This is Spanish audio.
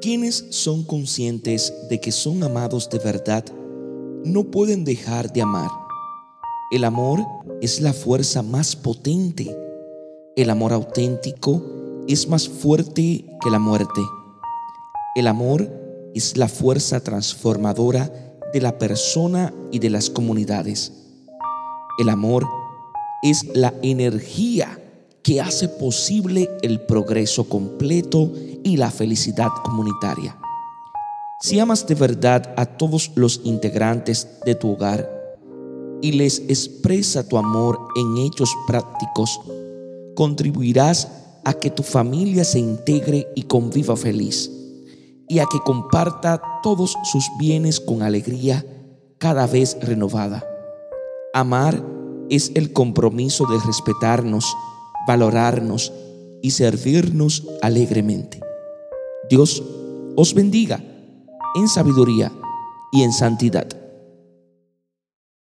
Quienes son conscientes de que son amados de verdad no pueden dejar de amar. El amor es la fuerza más potente. El amor auténtico es más fuerte que la muerte. El amor es la fuerza transformadora de la persona y de las comunidades. El amor es la energía que hace posible el progreso completo y la felicidad comunitaria. Si amas de verdad a todos los integrantes de tu hogar y les expresa tu amor en hechos prácticos, contribuirás a que tu familia se integre y conviva feliz y a que comparta todos sus bienes con alegría cada vez renovada. Amar es el compromiso de respetarnos, valorarnos y servirnos alegremente. Dios os bendiga en sabiduría y en santidad.